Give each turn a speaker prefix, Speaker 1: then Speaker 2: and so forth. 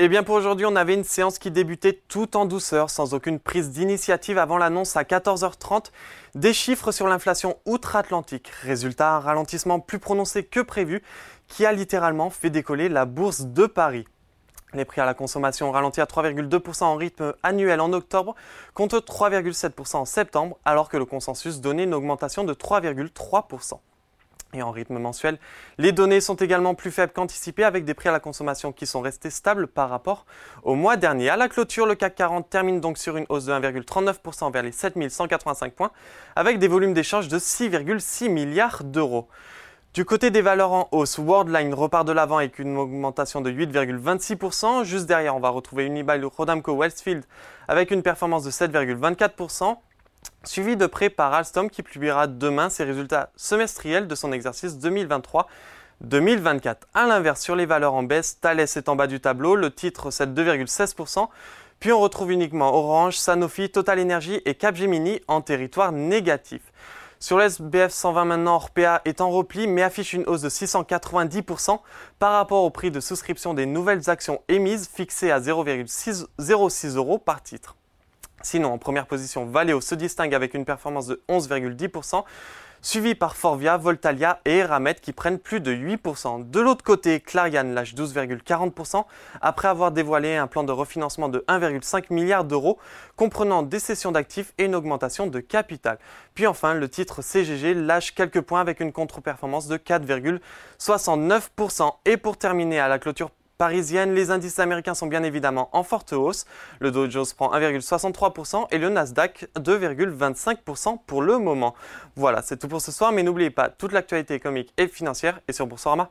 Speaker 1: Et eh bien pour aujourd'hui, on avait une séance qui débutait tout en douceur, sans aucune prise d'initiative avant l'annonce à 14h30 des chiffres sur l'inflation outre-Atlantique. Résultat, un ralentissement plus prononcé que prévu qui a littéralement fait décoller la bourse de Paris. Les prix à la consommation ont ralenti à 3,2% en rythme annuel en octobre, contre 3,7% en septembre, alors que le consensus donnait une augmentation de 3,3%. Et en rythme mensuel, les données sont également plus faibles qu'anticipées avec des prix à la consommation qui sont restés stables par rapport au mois dernier. À la clôture, le CAC 40 termine donc sur une hausse de 1,39% vers les 7185 points avec des volumes d'échange de 6,6 milliards d'euros. Du côté des valeurs en hausse, Worldline repart de l'avant avec une augmentation de 8,26%. Juste derrière, on va retrouver Unibail Rodamco Westfield avec une performance de 7,24% suivi de près par Alstom qui publiera demain ses résultats semestriels de son exercice 2023-2024. A l'inverse, sur les valeurs en baisse, Thales est en bas du tableau, le titre cède 2,16%, puis on retrouve uniquement Orange, Sanofi, Total Energy et Capgemini en territoire négatif. Sur l'SBF 120 maintenant, Orpea est en repli mais affiche une hausse de 690% par rapport au prix de souscription des nouvelles actions émises fixé à 0,06 euros par titre. Sinon, en première position, Valeo se distingue avec une performance de 11,10%, suivi par Forvia, Voltalia et Eramet qui prennent plus de 8%. De l'autre côté, Clarion lâche 12,40% après avoir dévoilé un plan de refinancement de 1,5 milliard d'euros comprenant des cessions d'actifs et une augmentation de capital. Puis enfin, le titre CGG lâche quelques points avec une contre-performance de 4,69%. Et pour terminer à la clôture parisienne, les indices américains sont bien évidemment en forte hausse. Le Dow Jones prend 1,63% et le Nasdaq 2,25% pour le moment. Voilà, c'est tout pour ce soir, mais n'oubliez pas toute l'actualité économique et financière est sur Boursorama.